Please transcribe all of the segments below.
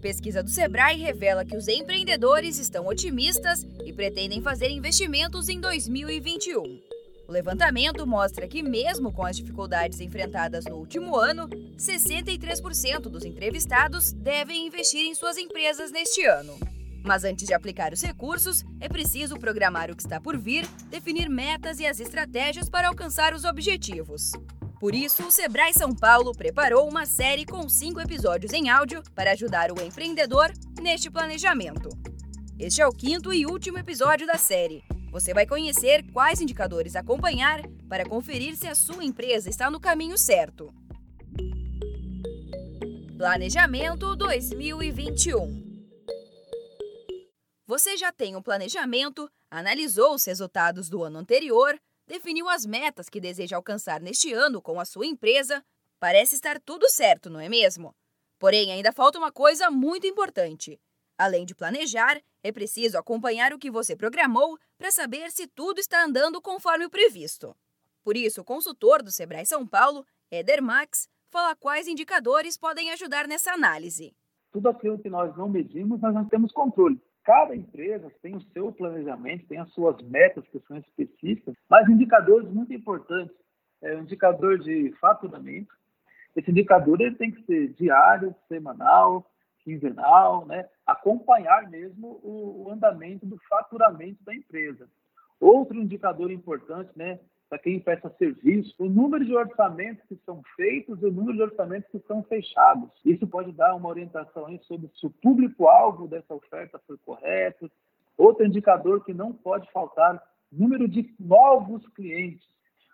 Pesquisa do Sebrae revela que os empreendedores estão otimistas e pretendem fazer investimentos em 2021. O levantamento mostra que, mesmo com as dificuldades enfrentadas no último ano, 63% dos entrevistados devem investir em suas empresas neste ano. Mas antes de aplicar os recursos, é preciso programar o que está por vir, definir metas e as estratégias para alcançar os objetivos. Por isso, o Sebrae São Paulo preparou uma série com cinco episódios em áudio para ajudar o empreendedor neste planejamento. Este é o quinto e último episódio da série. Você vai conhecer quais indicadores acompanhar para conferir se a sua empresa está no caminho certo. Planejamento 2021 Você já tem um planejamento, analisou os resultados do ano anterior definiu as metas que deseja alcançar neste ano com a sua empresa, parece estar tudo certo, não é mesmo? Porém, ainda falta uma coisa muito importante. Além de planejar, é preciso acompanhar o que você programou para saber se tudo está andando conforme o previsto. Por isso, o consultor do Sebrae São Paulo, Eder Max, fala quais indicadores podem ajudar nessa análise. Tudo aquilo que nós não medimos, nós não temos controle. Cada empresa tem o seu planejamento, tem as suas metas que são específicas, mas indicadores muito importantes. É o indicador de faturamento. Esse indicador ele tem que ser diário, semanal, quinzenal, né? acompanhar mesmo o, o andamento do faturamento da empresa. Outro indicador importante, né, para quem presta serviço, o número de orçamentos que são feitos e o número de orçamentos que são fechados. Isso pode dar uma orientação sobre se o público-alvo dessa oferta foi correto. Outro indicador que não pode faltar, número de novos clientes.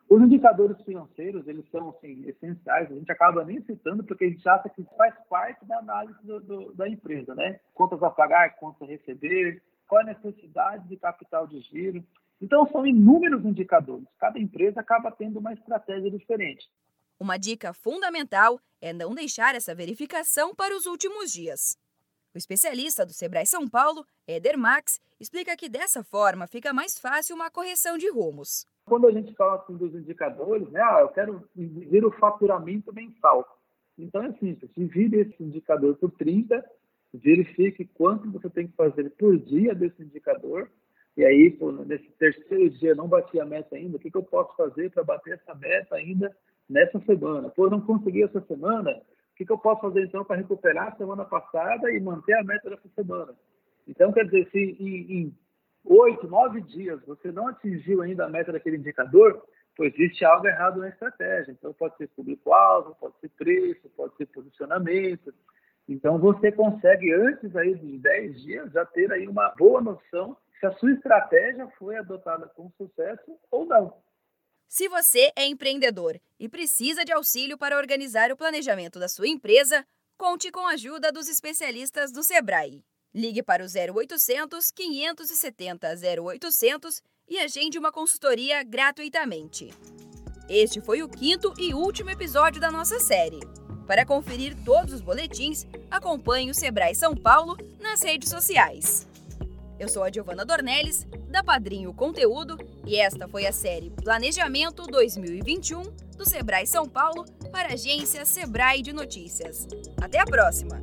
Os indicadores financeiros, eles são assim, essenciais, a gente acaba nem citando porque a gente acha que faz parte da análise do, do, da empresa, né? Contas a pagar, contas a receber, qual a necessidade de capital de giro. Então, são inúmeros indicadores. Cada empresa acaba tendo uma estratégia diferente. Uma dica fundamental é não deixar essa verificação para os últimos dias. O especialista do Sebrae São Paulo, Eder Max, explica que dessa forma fica mais fácil uma correção de rumos. Quando a gente fala assim, dos indicadores, né, ah, eu quero ver o faturamento mensal. Então é simples, divide esse indicador por 30, verifique quanto você tem que fazer por dia desse indicador e aí, pô, nesse terceiro dia não bati a meta ainda, o que, que eu posso fazer para bater essa meta ainda nessa semana? Pô, não consegui essa semana, o que, que eu posso fazer então para recuperar a semana passada e manter a meta dessa semana? Então, quer dizer, se em oito, nove dias você não atingiu ainda a meta daquele indicador, pois existe algo errado na estratégia. Então, pode ser público-alvo, pode ser preço, pode ser posicionamento. Então, você consegue, antes aí dos 10 dias, já ter aí uma boa noção se a sua estratégia foi adotada com sucesso ou não. Se você é empreendedor e precisa de auxílio para organizar o planejamento da sua empresa, conte com a ajuda dos especialistas do Sebrae. Ligue para o 0800 570 0800 e agende uma consultoria gratuitamente. Este foi o quinto e último episódio da nossa série. Para conferir todos os boletins, acompanhe o Sebrae São Paulo nas redes sociais. Eu sou a Giovana Dornelles, da Padrinho Conteúdo, e esta foi a série Planejamento 2021 do Sebrae São Paulo para a agência Sebrae de Notícias. Até a próxima!